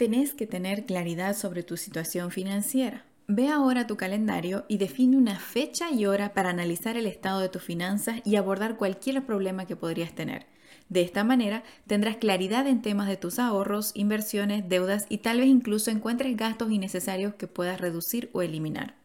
Tenés que tener claridad sobre tu situación financiera. Ve ahora tu calendario y define una fecha y hora para analizar el estado de tus finanzas y abordar cualquier problema que podrías tener. De esta manera tendrás claridad en temas de tus ahorros, inversiones, deudas y tal vez incluso encuentres gastos innecesarios que puedas reducir o eliminar.